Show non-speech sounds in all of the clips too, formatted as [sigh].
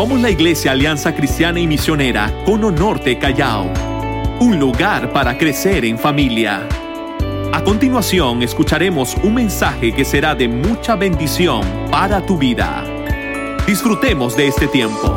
Somos la Iglesia Alianza Cristiana y Misionera Cono Norte Callao, un lugar para crecer en familia. A continuación escucharemos un mensaje que será de mucha bendición para tu vida. Disfrutemos de este tiempo.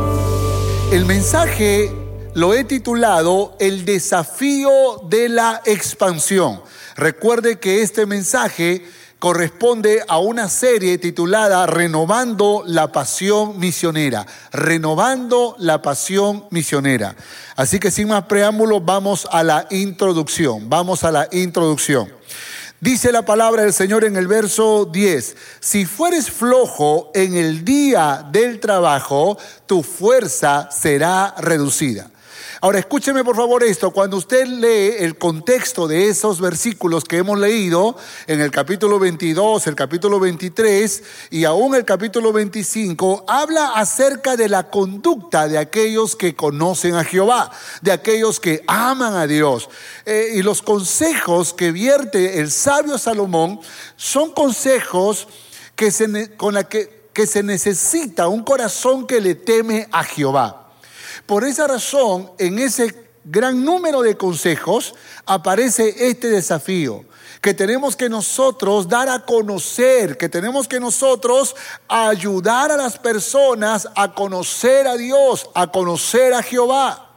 El mensaje lo he titulado El desafío de la expansión. Recuerde que este mensaje corresponde a una serie titulada Renovando la Pasión Misionera. Renovando la Pasión Misionera. Así que sin más preámbulos, vamos a la introducción. Vamos a la introducción. Dice la palabra del Señor en el verso 10, si fueres flojo en el día del trabajo, tu fuerza será reducida. Ahora escúcheme por favor esto, cuando usted lee el contexto de esos versículos que hemos leído en el capítulo 22, el capítulo 23 y aún el capítulo 25, habla acerca de la conducta de aquellos que conocen a Jehová, de aquellos que aman a Dios. Eh, y los consejos que vierte el sabio Salomón son consejos que se, con la que, que se necesita un corazón que le teme a Jehová. Por esa razón, en ese gran número de consejos aparece este desafío que tenemos que nosotros dar a conocer, que tenemos que nosotros ayudar a las personas a conocer a Dios, a conocer a Jehová.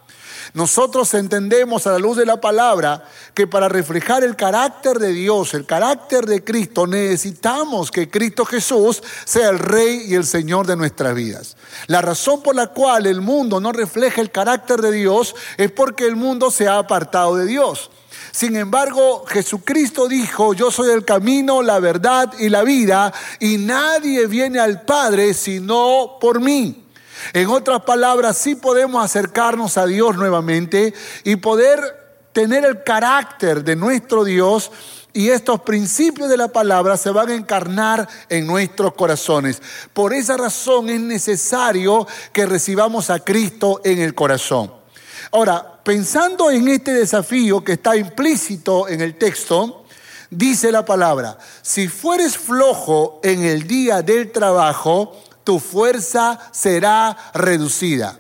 Nosotros entendemos a la luz de la palabra que para reflejar el carácter de Dios, el carácter de Cristo, necesitamos que Cristo Jesús sea el Rey y el Señor de nuestras vidas. La razón por la cual el mundo no refleja el carácter de Dios es porque el mundo se ha apartado de Dios. Sin embargo, Jesucristo dijo, yo soy el camino, la verdad y la vida, y nadie viene al Padre sino por mí. En otras palabras, sí podemos acercarnos a Dios nuevamente y poder tener el carácter de nuestro Dios y estos principios de la palabra se van a encarnar en nuestros corazones. Por esa razón es necesario que recibamos a Cristo en el corazón. Ahora, pensando en este desafío que está implícito en el texto, dice la palabra, si fueres flojo en el día del trabajo, tu fuerza será reducida.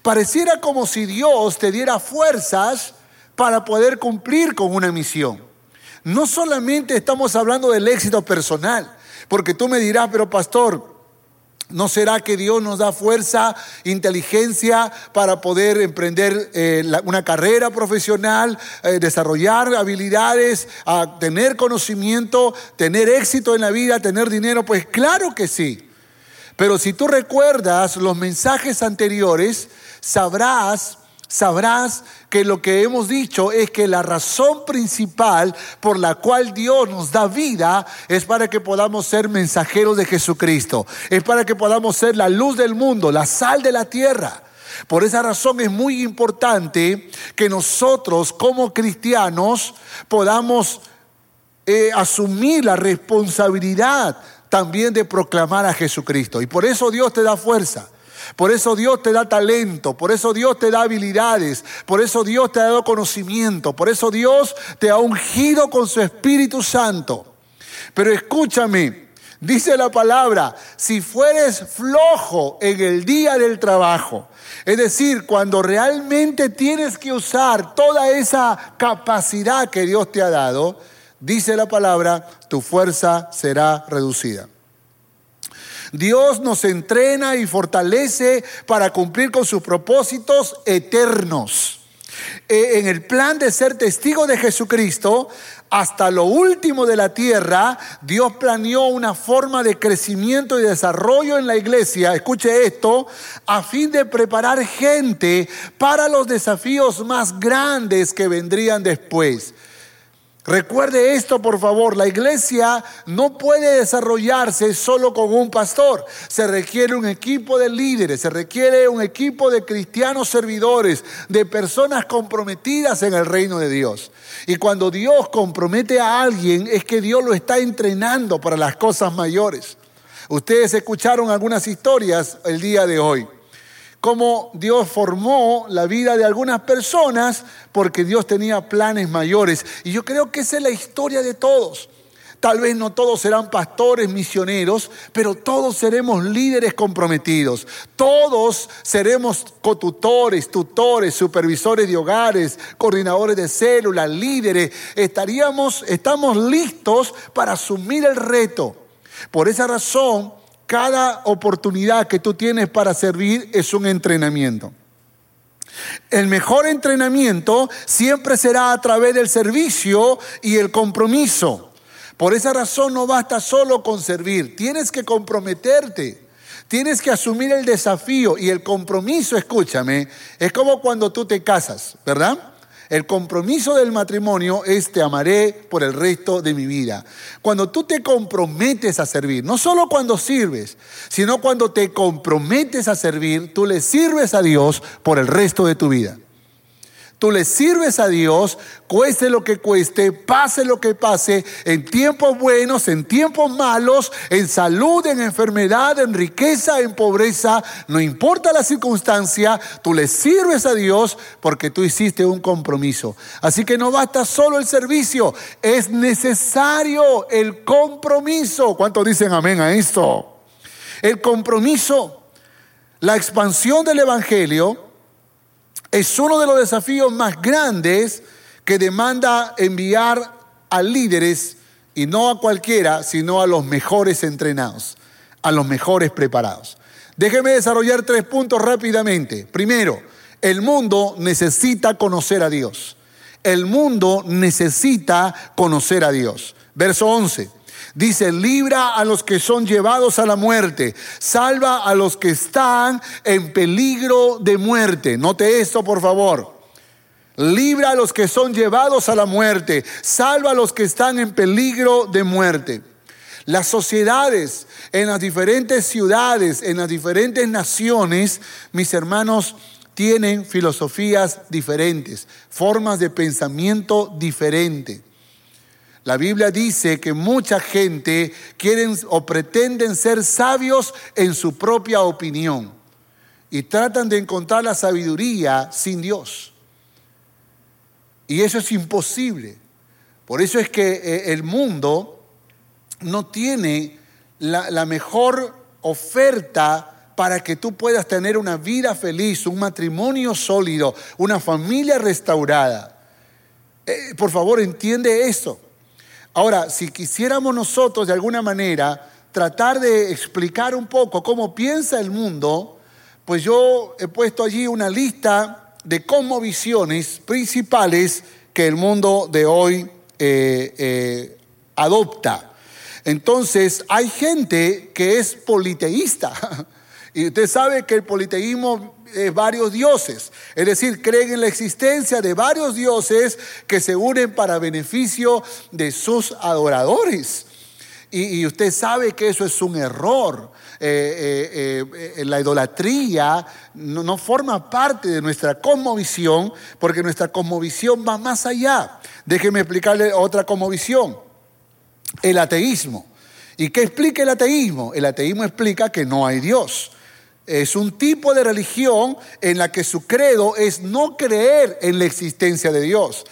Pareciera como si Dios te diera fuerzas para poder cumplir con una misión. No solamente estamos hablando del éxito personal, porque tú me dirás, pero pastor, ¿No será que Dios nos da fuerza, inteligencia para poder emprender eh, una carrera profesional, eh, desarrollar habilidades, tener conocimiento, tener éxito en la vida, tener dinero? Pues claro que sí. Pero si tú recuerdas los mensajes anteriores, sabrás, sabrás que lo que hemos dicho es que la razón principal por la cual Dios nos da vida es para que podamos ser mensajeros de Jesucristo, es para que podamos ser la luz del mundo, la sal de la tierra. Por esa razón es muy importante que nosotros como cristianos podamos eh, asumir la responsabilidad también de proclamar a Jesucristo. Y por eso Dios te da fuerza. Por eso Dios te da talento, por eso Dios te da habilidades, por eso Dios te ha dado conocimiento, por eso Dios te ha ungido con su Espíritu Santo. Pero escúchame, dice la palabra, si fueres flojo en el día del trabajo, es decir, cuando realmente tienes que usar toda esa capacidad que Dios te ha dado, dice la palabra, tu fuerza será reducida. Dios nos entrena y fortalece para cumplir con sus propósitos eternos. Eh, en el plan de ser testigo de Jesucristo, hasta lo último de la tierra, Dios planeó una forma de crecimiento y desarrollo en la iglesia, escuche esto, a fin de preparar gente para los desafíos más grandes que vendrían después. Recuerde esto, por favor, la iglesia no puede desarrollarse solo con un pastor. Se requiere un equipo de líderes, se requiere un equipo de cristianos servidores, de personas comprometidas en el reino de Dios. Y cuando Dios compromete a alguien es que Dios lo está entrenando para las cosas mayores. Ustedes escucharon algunas historias el día de hoy cómo Dios formó la vida de algunas personas porque Dios tenía planes mayores. Y yo creo que esa es la historia de todos. Tal vez no todos serán pastores, misioneros, pero todos seremos líderes comprometidos. Todos seremos cotutores, tutores, supervisores de hogares, coordinadores de células, líderes. Estaríamos, estamos listos para asumir el reto. Por esa razón, cada oportunidad que tú tienes para servir es un entrenamiento. El mejor entrenamiento siempre será a través del servicio y el compromiso. Por esa razón no basta solo con servir, tienes que comprometerte. Tienes que asumir el desafío y el compromiso, escúchame, es como cuando tú te casas, ¿verdad? El compromiso del matrimonio es te amaré por el resto de mi vida. Cuando tú te comprometes a servir, no solo cuando sirves, sino cuando te comprometes a servir, tú le sirves a Dios por el resto de tu vida. Tú le sirves a Dios, cueste lo que cueste, pase lo que pase, en tiempos buenos, en tiempos malos, en salud, en enfermedad, en riqueza, en pobreza, no importa la circunstancia, tú le sirves a Dios porque tú hiciste un compromiso. Así que no basta solo el servicio, es necesario el compromiso. ¿Cuántos dicen amén a esto? El compromiso, la expansión del Evangelio es uno de los desafíos más grandes que demanda enviar a líderes y no a cualquiera, sino a los mejores entrenados, a los mejores preparados. Déjeme desarrollar tres puntos rápidamente. Primero, el mundo necesita conocer a Dios. El mundo necesita conocer a Dios. Verso 11. Dice, libra a los que son llevados a la muerte, salva a los que están en peligro de muerte. Note esto, por favor. Libra a los que son llevados a la muerte, salva a los que están en peligro de muerte. Las sociedades en las diferentes ciudades, en las diferentes naciones, mis hermanos, tienen filosofías diferentes, formas de pensamiento diferentes. La Biblia dice que mucha gente quieren o pretenden ser sabios en su propia opinión y tratan de encontrar la sabiduría sin Dios. Y eso es imposible. Por eso es que eh, el mundo no tiene la, mejor oferta para que tú puedas tener una vida feliz, un matrimonio sólido, una familia restaurada. Eh, por favor, entiende eso. Ahora, si quisiéramos nosotros de alguna manera tratar de explicar un poco cómo piensa el mundo, pues yo he puesto allí una lista de visiones principales que el mundo de hoy eh, eh, adopta. Entonces, hay gente que es politeísta. [laughs] Y usted sabe que el politeísmo es varios dioses, es decir, creen en la existencia de varios dioses que se unen para beneficio de sus adoradores. Y, usted sabe que eso es un error. Eh, eh, eh, la idolatría no, no, forma parte de nuestra cosmovisión porque nuestra cosmovisión va más allá. Déjeme explicarle otra cosmovisión. El ateísmo. ¿Y qué explica el ateísmo? El ateísmo explica que no hay Dios. Es un tipo de religión en la que su credo es no creer en la existencia de Dios.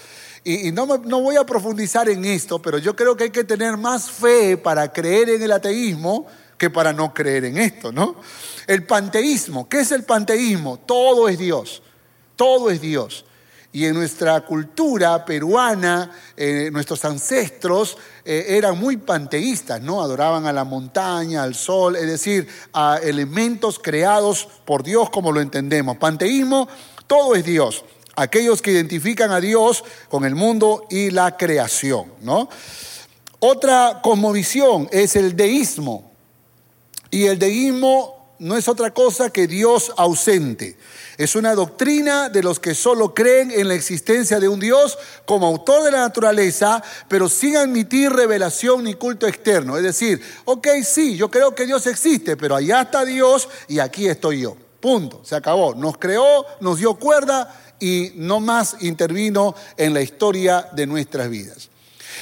Y, no, no, voy a profundizar en esto, pero yo creo que hay que tener más fe para creer en el ateísmo que para no creer en esto, ¿no? El panteísmo, ¿qué es el panteísmo? Todo es Dios, todo es Dios. Y en nuestra cultura peruana, eh, nuestros ancestros eh, eran muy panteístas, ¿no? Adoraban a la montaña, al sol, es decir, a elementos creados por Dios como lo entendemos. Panteísmo, todo es Dios. Aquellos que identifican a Dios con el mundo y la creación, ¿no? Otra cosmovisión es el deísmo. Y el deísmo no es otra cosa que Dios ausente. Es una doctrina de los que solo creen en la existencia de un Dios como autor de la naturaleza, pero sin admitir revelación ni culto externo. Es decir, ok, sí, yo creo que Dios existe, pero allá está Dios y aquí estoy yo. Punto, se acabó. Nos creó, nos dio cuerda y no más intervino en la historia de nuestras vidas.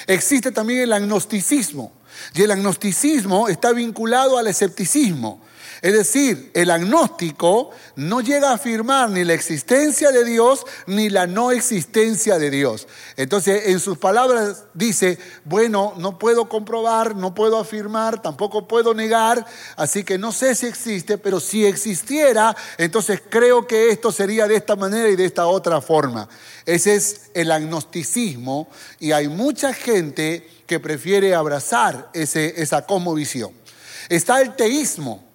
Existe también el agnosticismo. Y el agnosticismo está vinculado al escepticismo. Es decir, el agnóstico no llega a afirmar ni la existencia de Dios ni la no existencia de Dios. Entonces, en sus palabras dice, bueno, no puedo comprobar, no puedo afirmar, tampoco puedo negar, así que no sé si existe, pero si existiera, entonces creo que esto sería de esta manera y de esta otra forma. Ese es el agnosticismo y hay mucha gente que prefiere abrazar ese, esa cosmovisión. Está el teísmo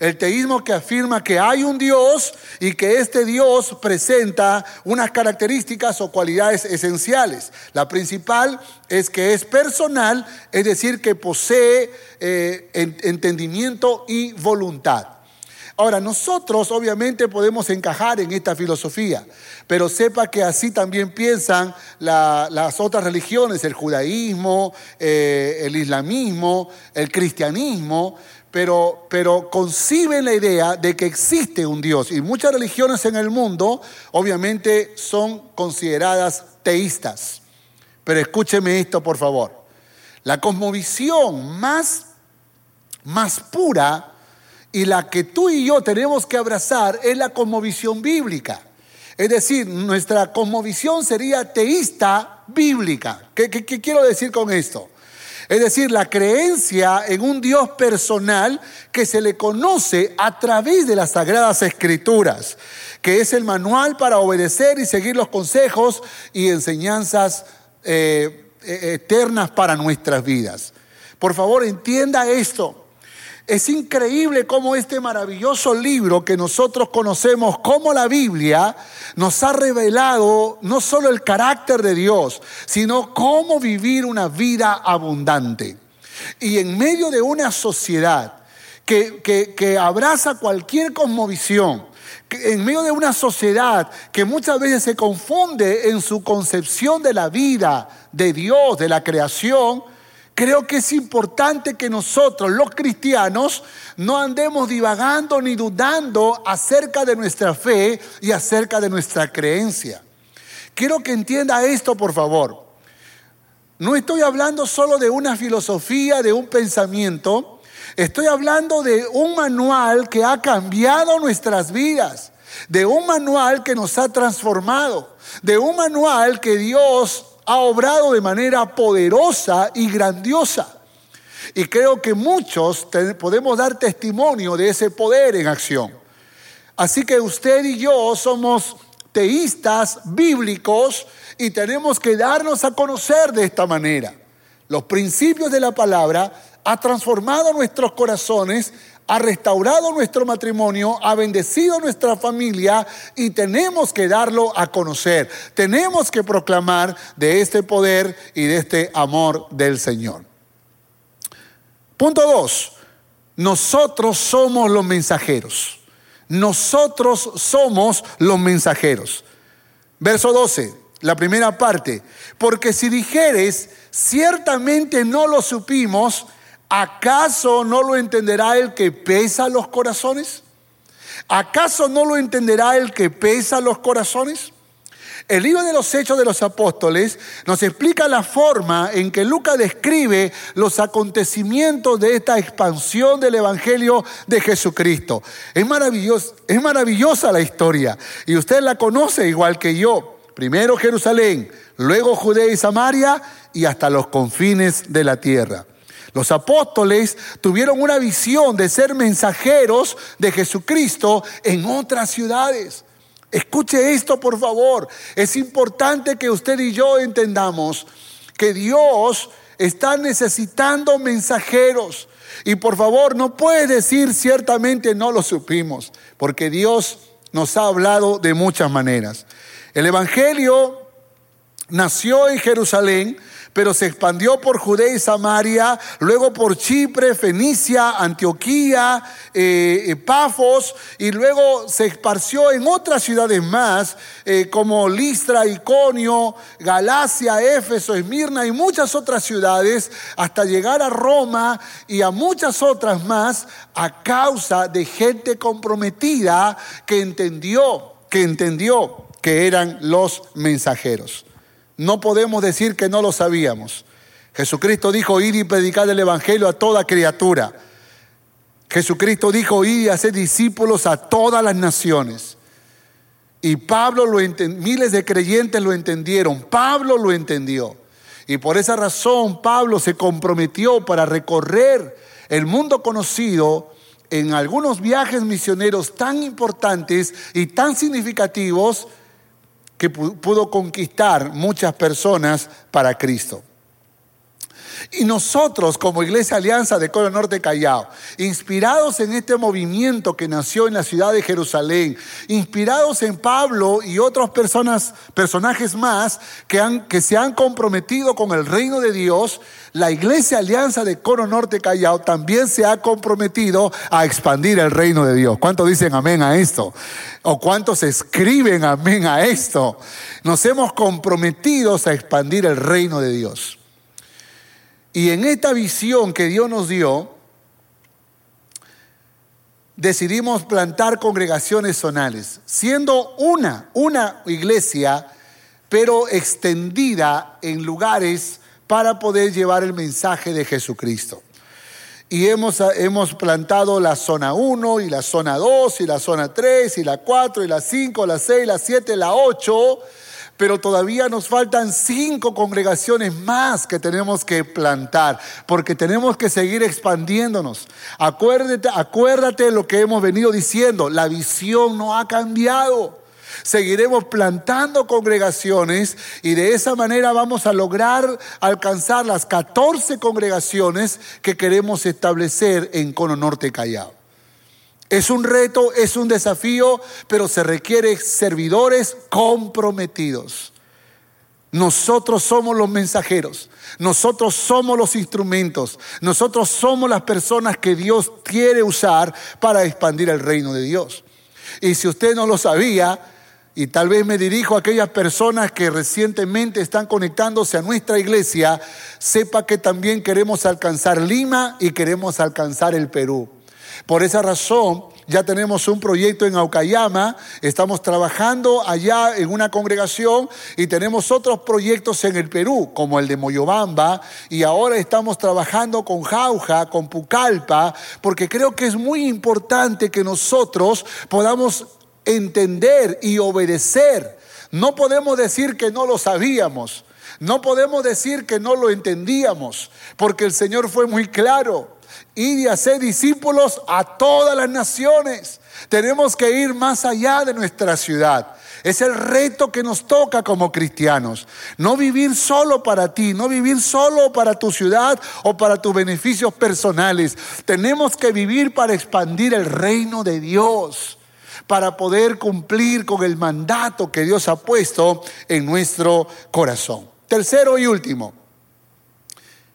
el teísmo que afirma que hay un Dios y que este Dios presenta unas características o cualidades esenciales. La principal es que es personal, es decir, que posee eh, entendimiento y voluntad. Ahora, nosotros obviamente podemos encajar en esta filosofía, pero sepa que así también piensan las otras religiones, el judaísmo, eh, el islamismo, el cristianismo, pero, pero conciben la idea de que existe un Dios. Y muchas religiones en el mundo obviamente son consideradas teístas. Pero escúcheme esto, por favor. La cosmovisión más, más pura y la que tú y yo tenemos que abrazar es la cosmovisión bíblica. Es decir, nuestra cosmovisión sería teísta bíblica. qué quiero decir con esto? Es decir, la creencia en un Dios personal que se le conoce a través de las sagradas escrituras, que es el manual para obedecer y seguir los consejos y enseñanzas eh, eh, eternas para nuestras vidas. Por favor, entienda esto. Es increíble cómo este maravilloso libro que nosotros conocemos como la Biblia nos ha revelado no solo el carácter de Dios, sino cómo vivir una vida abundante. Y en medio de una sociedad que, que, abraza cualquier cosmovisión, en medio de una sociedad que muchas veces se confunde en su concepción de la vida, de Dios, de la creación, Creo que es importante que nosotros, los cristianos, no andemos divagando ni dudando acerca de nuestra fe y acerca de nuestra creencia. Quiero que entienda esto, por favor. No estoy hablando solo de una filosofía, de un pensamiento. Estoy hablando de un manual que ha cambiado nuestras vidas, de un manual que nos ha transformado, de un manual que Dios ha obrado de manera poderosa y grandiosa. Y creo que muchos podemos dar testimonio de ese poder en acción. Así que usted y yo somos teístas bíblicos y tenemos que darnos a conocer de esta manera. Los principios de la palabra ha transformado nuestros corazones ha restaurado nuestro matrimonio, ha bendecido nuestra familia y tenemos que darlo a conocer. Tenemos que proclamar de este poder y de este amor del Señor. Punto dos, nosotros somos los mensajeros. Nosotros somos los mensajeros. Verso 12, la primera parte. Porque si dijeres, ciertamente no lo supimos, ¿acaso no lo entenderá el que pesa los corazones? ¿Acaso no lo entenderá el que pesa los corazones? El libro de los Hechos de los Apóstoles nos explica la forma en que Lucas describe los acontecimientos de esta expansión del Evangelio de Jesucristo. Es, es maravillosa la historia y usted la conoce igual que yo. Primero Jerusalén, luego Judea y Samaria y hasta los confines de la tierra. Los apóstoles tuvieron una visión de ser mensajeros de Jesucristo en otras ciudades. Escuche esto, por favor. Es importante que usted y yo entendamos que Dios está necesitando mensajeros. Y por favor, no puede decir ciertamente no lo supimos, porque Dios nos ha hablado de muchas maneras. El Evangelio nació en Jerusalén, pero se expandió por Judea y Samaria, luego por Chipre, Fenicia, Antioquía, eh, eh, Pafos, y luego se esparció en otras ciudades más, eh, como Listra, Iconio, Galacia, Éfeso, Esmirna y muchas otras ciudades, hasta llegar a Roma y a muchas otras más, a causa de gente comprometida que entendió, que entendió que eran los mensajeros no podemos decir que no lo sabíamos. Jesucristo dijo, ir y predicar el Evangelio a toda criatura. Jesucristo dijo, y hacer discípulos a todas las naciones. Y Pablo lo miles de creyentes lo entendieron, Pablo lo entendió. Y por esa razón Pablo se comprometió para recorrer el mundo conocido en algunos viajes misioneros tan importantes y tan significativos que pudo conquistar muchas personas para Cristo. Y nosotros como Iglesia Alianza de Coro Norte Callao, inspirados en este movimiento que nació en la ciudad de Jerusalén, inspirados en Pablo y otros personas, personajes más que, han, que se han comprometido con el reino de Dios, la Iglesia Alianza de Coro Norte Callao también se ha comprometido a expandir el reino de Dios. ¿Cuántos dicen amén a esto? ¿O cuántos escriben amén a esto? Nos hemos comprometido a expandir el reino de Dios. Y en esta visión que Dios nos dio, decidimos plantar congregaciones zonales, siendo una, una iglesia, pero extendida en lugares para poder llevar el mensaje de Jesucristo. Y hemos, hemos plantado la zona 1 y la zona 2 y la zona 3 y la 4 y la 5, la 6, la 7, la 8 pero todavía nos faltan cinco congregaciones más que tenemos que plantar, porque tenemos que seguir expandiéndonos. Acuérdate, acuérdate lo que hemos venido diciendo, la visión no ha cambiado. Seguiremos plantando congregaciones y de esa manera vamos a lograr alcanzar las 14 congregaciones que queremos establecer en Cono Norte Callao. Es un reto, es un desafío, pero se requiere servidores comprometidos. Nosotros somos los mensajeros, nosotros somos los instrumentos, nosotros somos las personas que Dios quiere usar para expandir el reino de Dios. Y si usted no lo sabía, y tal vez me dirijo a aquellas personas que recientemente están conectándose a nuestra iglesia, sepa que también queremos alcanzar Lima y queremos alcanzar el Perú. Por esa razón, ya tenemos un proyecto en Aucayama, estamos trabajando allá en una congregación y tenemos otros proyectos en el Perú, como el de Moyobamba, y ahora estamos trabajando con Jauja, con Pucallpa, porque creo que es muy importante que nosotros podamos entender y obedecer. No podemos decir que no lo sabíamos, no podemos decir que no lo entendíamos, porque el Señor fue muy claro y de hacer discípulos a todas las naciones. Tenemos que ir más allá de nuestra ciudad. Es el reto que nos toca como cristianos. No vivir solo para ti, no vivir solo para tu ciudad o para tus beneficios personales. Tenemos que vivir para expandir el reino de Dios, para poder cumplir con el mandato que Dios ha puesto en nuestro corazón. Tercero y último,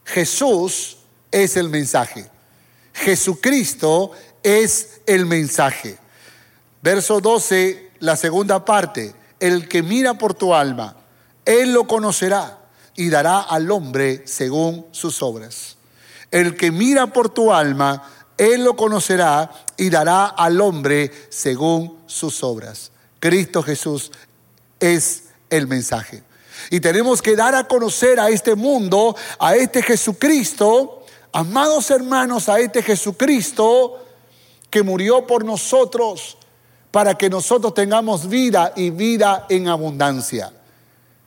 Jesús es el mensaje. Jesucristo es el mensaje. Verso 12, la segunda parte, el que mira por tu alma, él lo conocerá y dará al hombre según sus obras. El que mira por tu alma, él lo conocerá y dará al hombre según sus obras. Cristo Jesús es el mensaje. Y tenemos que dar a conocer a este mundo, a este Jesucristo, Amados hermanos, a este Jesucristo que murió por nosotros para que nosotros tengamos vida y vida en abundancia.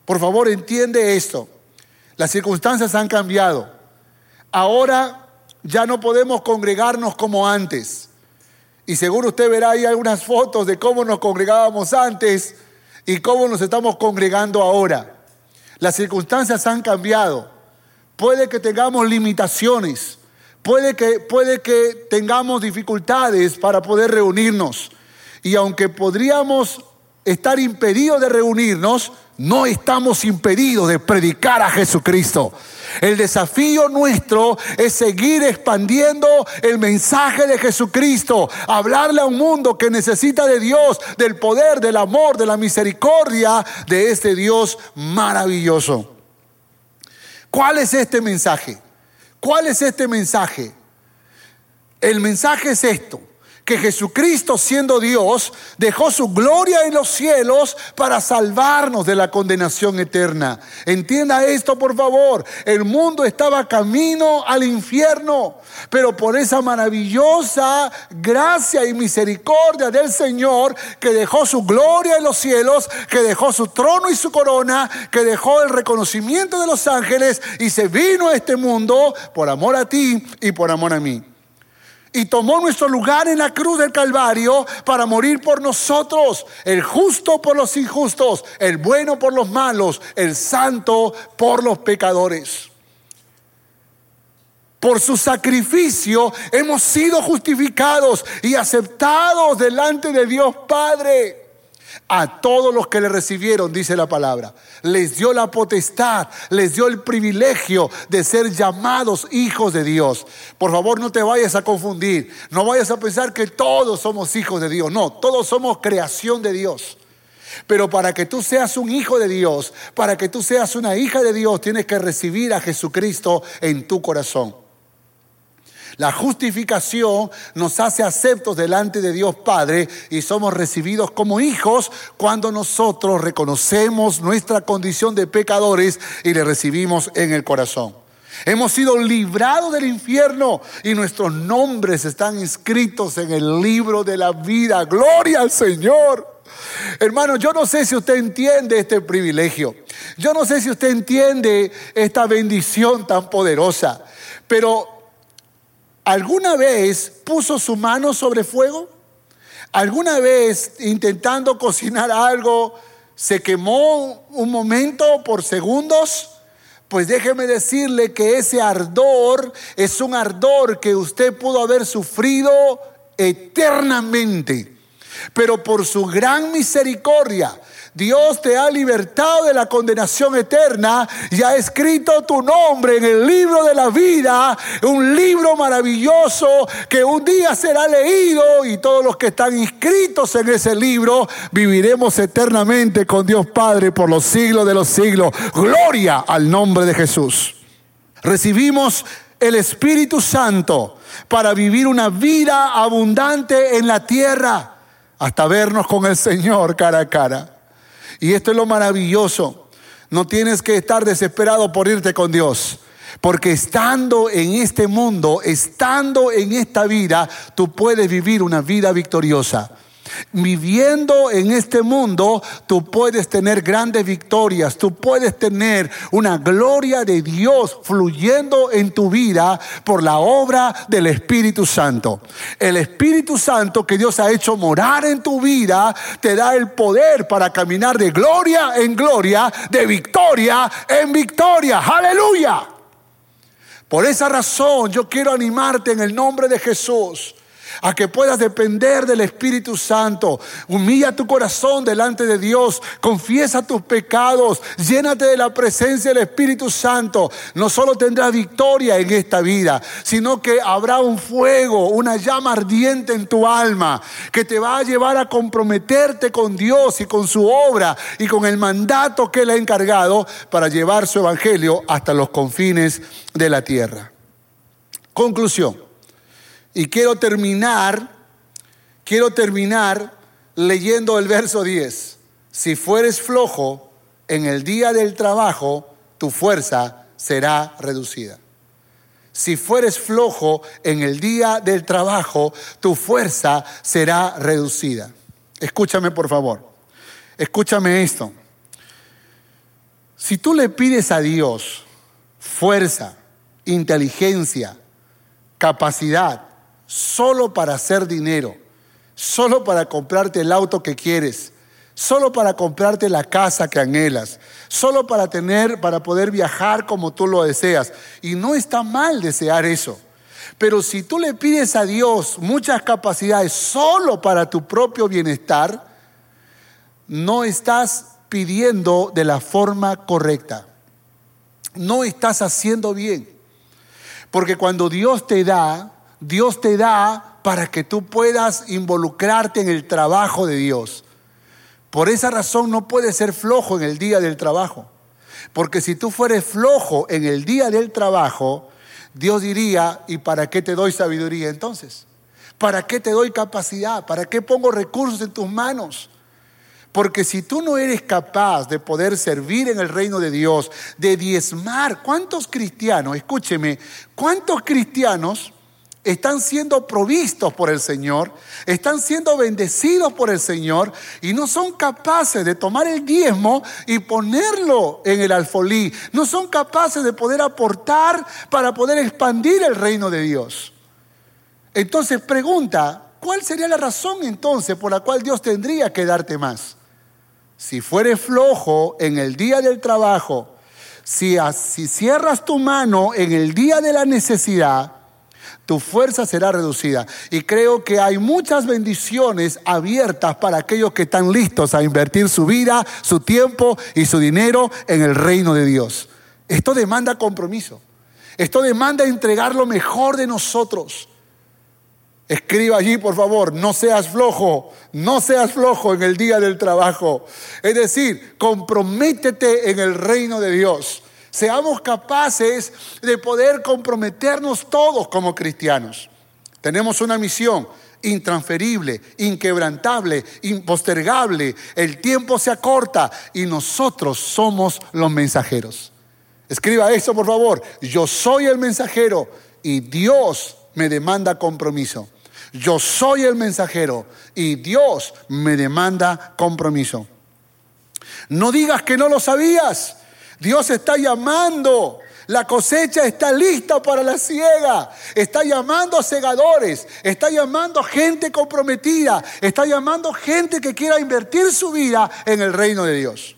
Por favor, entiende esto. Las circunstancias han cambiado. Ahora ya no podemos congregarnos como antes. Y seguro usted verá ahí algunas fotos de cómo nos congregábamos antes y cómo nos estamos congregando ahora. Las circunstancias han cambiado. Puede que tengamos limitaciones, puede que, puede que tengamos dificultades para poder reunirnos. Y aunque podríamos estar impedidos de reunirnos, no estamos impedidos de predicar a Jesucristo. El desafío nuestro es seguir expandiendo el mensaje de Jesucristo, hablarle a un mundo que necesita de Dios, del poder, del amor, de la misericordia de este Dios maravilloso. ¿Cuál es este mensaje? ¿Cuál es este mensaje? El mensaje es esto, que Jesucristo siendo Dios dejó su gloria en los cielos para salvarnos de la condenación eterna. Entienda esto por favor. El mundo estaba camino al infierno, pero por esa maravillosa gracia y misericordia del Señor que dejó su gloria en los cielos, que dejó su trono y su corona, que dejó el reconocimiento de los ángeles y se vino a este mundo por amor a ti y por amor a mí y tomó nuestro lugar en la cruz del Calvario para morir por nosotros, el justo por los injustos, el bueno por los malos, el santo por los pecadores. Por su sacrificio hemos sido justificados y aceptados delante de Dios Padre. A todos los que le recibieron, dice la palabra, les dio la potestad, les dio el privilegio de ser llamados hijos de Dios. Por favor, no te vayas a confundir, no vayas a pensar que todos somos hijos de Dios. No, todos somos creación de Dios. Pero para que tú seas un hijo de Dios, para que tú seas una hija de Dios, tienes que recibir a Jesucristo en tu corazón. La justificación nos hace aceptos delante de Dios Padre y somos recibidos como hijos cuando nosotros reconocemos nuestra condición de pecadores y le recibimos en el corazón. Hemos sido librados del infierno y nuestros nombres están inscritos en el libro de la vida. Gloria al Señor. Hermano, yo no sé si usted entiende este privilegio. Yo no sé si usted entiende esta bendición tan poderosa. Pero ¿Alguna vez puso su mano sobre fuego? ¿Alguna vez intentando cocinar algo se quemó un momento por segundos? Pues déjeme decirle que ese ardor es un ardor que usted pudo haber sufrido eternamente. Pero por su gran misericordia, Dios te ha libertado de la condenación eterna y ha escrito tu nombre en el libro de la vida, un libro maravilloso que un día será leído y todos los que están inscritos en ese libro viviremos eternamente con Dios Padre por los siglos de los siglos. Gloria al nombre de Jesús. Recibimos el Espíritu Santo para vivir una vida abundante en la tierra hasta vernos con el Señor cara a cara. Y esto es lo maravilloso. No tienes que estar desesperado por irte con Dios. Porque estando en este mundo, estando en esta vida, tú puedes vivir una vida victoriosa. Viviendo en este mundo, tú puedes tener grandes victorias, tú puedes tener una gloria de Dios fluyendo en tu vida por la obra del Espíritu Santo. El Espíritu Santo que Dios ha hecho morar en tu vida te da el poder para caminar de gloria en gloria, de victoria en victoria. Aleluya. Por esa razón yo quiero animarte en el nombre de Jesús a que puedas depender del Espíritu Santo. Humilla tu corazón delante de Dios, confiesa tus pecados, llénate de la presencia del Espíritu Santo. No solo tendrás victoria en esta vida, sino que habrá un fuego, una llama ardiente en tu alma que te va a llevar a comprometerte con Dios y con su obra y con el mandato que Él ha encargado para llevar su evangelio hasta los confines de la tierra. Conclusión. Y quiero terminar, quiero terminar leyendo el verso 10. Si fueres flojo en el día del trabajo, tu fuerza será reducida. Si fueres flojo en el día del trabajo, tu fuerza será reducida. Escúchame por favor. Escúchame esto. Si tú le pides a Dios fuerza, inteligencia, capacidad, solo para hacer dinero, solo para comprarte el auto que quieres, solo para comprarte la casa que anhelas, solo para tener, para poder viajar como tú lo deseas. Y no está mal desear eso. Pero si tú le pides a Dios muchas capacidades solo para tu propio bienestar, no estás pidiendo de la forma correcta. No estás haciendo bien. Porque cuando Dios te da, Dios te da para que tú puedas involucrarte en el trabajo de Dios. Por esa razón no puedes ser flojo en el día del trabajo. Porque si tú fueres flojo en el día del trabajo, Dios diría, ¿y para qué te doy sabiduría entonces? ¿Para qué te doy capacidad? ¿Para qué pongo recursos en tus manos? Porque si tú no eres capaz de poder servir en el reino de Dios, de diezmar, ¿cuántos cristianos, escúcheme, cuántos cristianos están siendo provistos por el Señor, están siendo bendecidos por el Señor y no son capaces de tomar el diezmo y ponerlo en el alfolí, no son capaces de poder aportar para poder expandir el reino de Dios. Entonces pregunta, ¿cuál sería la razón entonces por la cual Dios tendría que darte más? Si fueres flojo en el día del trabajo, si, si cierras tu mano en el día de la necesidad, tu fuerza será reducida. Y creo que hay muchas bendiciones abiertas para aquellos que están listos a invertir su vida, su tiempo y su dinero en el reino de Dios. Esto demanda compromiso. Esto demanda entregar lo mejor de nosotros. Escriba allí, por favor, no seas flojo, no seas flojo en el día del trabajo. Es decir, comprométete en el reino de Dios seamos capaces de poder comprometernos todos como cristianos. Tenemos una misión intransferible, inquebrantable, impostergable. El tiempo se acorta y nosotros somos los mensajeros. Escriba eso, por favor. Yo soy el mensajero y Dios me demanda compromiso. Yo soy el mensajero y Dios me demanda compromiso. No digas que no lo sabías. Dios está llamando. La cosecha está lista para la siega. Está llamando a segadores. Está llamando a gente comprometida. Está llamando a gente que quiera invertir su vida en el reino de Dios.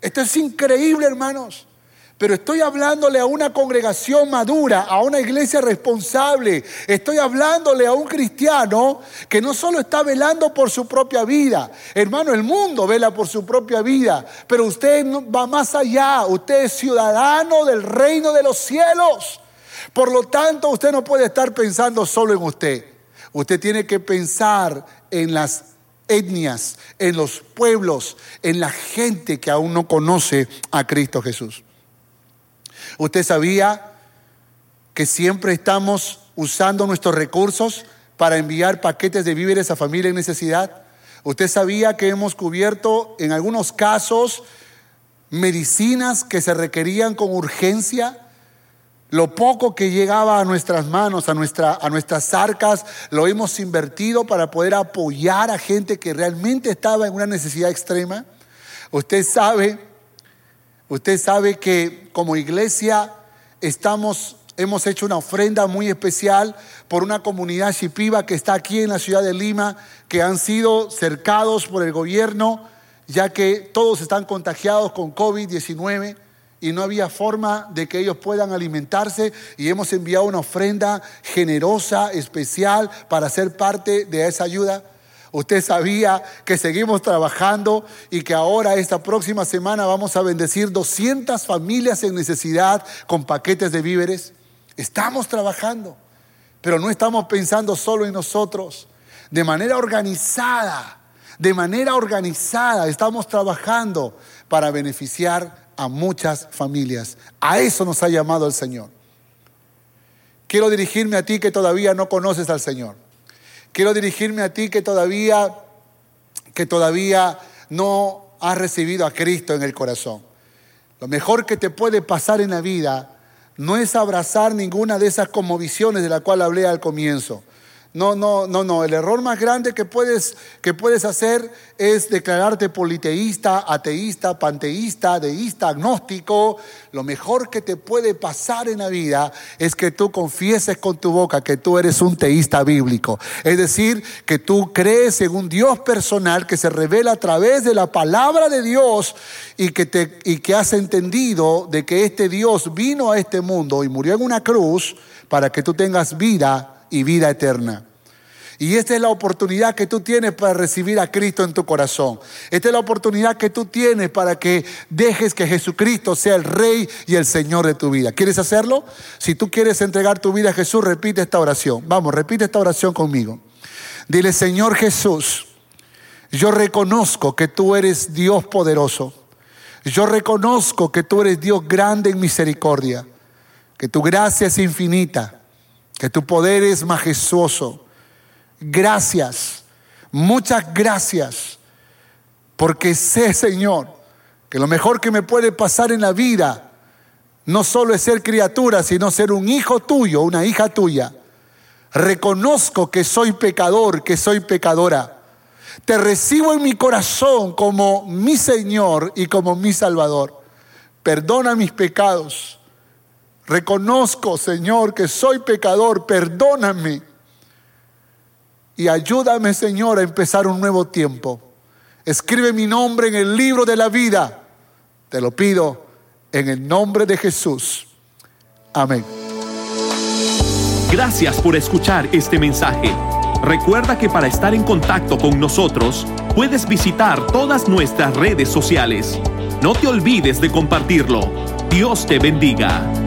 Esto es increíble, hermanos. Pero estoy hablándole a una congregación madura, a una iglesia responsable. Estoy hablándole a un cristiano que no solo está velando por su propia vida. Hermano, el mundo vela por su propia vida. Pero usted va más allá. Usted es ciudadano del reino de los cielos. Por lo tanto, usted no puede estar pensando solo en usted. Usted tiene que pensar en las etnias, en los pueblos, en la gente que aún no conoce a Cristo Jesús. ¿Usted sabía que siempre estamos usando nuestros recursos para enviar paquetes de víveres a familias en necesidad? ¿Usted sabía que hemos cubierto en algunos casos medicinas que se requerían con urgencia? Lo poco que llegaba a nuestras manos, a, nuestra, a nuestras arcas, lo hemos invertido para poder apoyar a gente que realmente estaba en una necesidad extrema. Usted sabe Usted sabe que como iglesia estamos, hemos hecho una ofrenda muy especial por una comunidad shipiba que está aquí en la ciudad de Lima, que han sido cercados por el gobierno, ya que todos están contagiados con COVID-19 y no había forma de que ellos puedan alimentarse y hemos enviado una ofrenda generosa, especial, para ser parte de esa ayuda. Usted sabía que seguimos trabajando y que ahora esta próxima semana vamos a bendecir 200 familias en necesidad con paquetes de víveres. Estamos trabajando, pero no estamos pensando solo en nosotros. De manera organizada, de manera organizada estamos trabajando para beneficiar a muchas familias. A eso nos ha llamado el Señor. Quiero dirigirme a ti que todavía no conoces al Señor. Quiero dirigirme a ti que todavía, que todavía no has recibido a Cristo en el corazón. Lo mejor que te puede pasar en la vida no es abrazar ninguna de esas conmovisiones de la cual hablé al comienzo. No, no, no, no. El error más grande que puedes, que puedes hacer es declararte politeísta, ateísta, panteísta, deísta, agnóstico. Lo mejor que te puede pasar en la vida es que tú confieses con tu boca que tú eres un teísta bíblico. Es decir, que tú crees en un Dios personal que se revela a través de la palabra de Dios y que, te, y que has entendido de que este Dios vino a este mundo y murió en una cruz para que tú tengas vida y vida eterna. Y esta es la oportunidad que tú tienes para recibir a Cristo en tu corazón. Esta es la oportunidad que tú tienes para que dejes que Jesucristo sea el Rey y el Señor de tu vida. ¿Quieres hacerlo? Si tú quieres entregar tu vida a Jesús, repite esta oración. Vamos, repite esta oración conmigo. Dile, Señor Jesús, yo reconozco que tú eres Dios poderoso. Yo reconozco que tú eres Dios grande en misericordia, que tu gracia es infinita que tu poder es majestuoso. Gracias, muchas gracias, porque sé, Señor, que lo mejor que me puede pasar en la vida no solo es ser criatura, sino ser un hijo tuyo, una hija tuya. Reconozco que soy pecador, que soy pecadora. Te recibo en mi corazón como mi Señor y como mi Salvador. Perdona mis pecados. Reconozco, Señor, que soy pecador. Perdóname. Y ayúdame, Señor, a empezar un nuevo tiempo. Escribe mi nombre en el libro de la vida. Te lo pido en el nombre de Jesús. Amén. Gracias por escuchar este mensaje. Recuerda que para estar en contacto con nosotros, puedes visitar todas nuestras redes sociales. No te olvides de compartirlo. Dios te bendiga.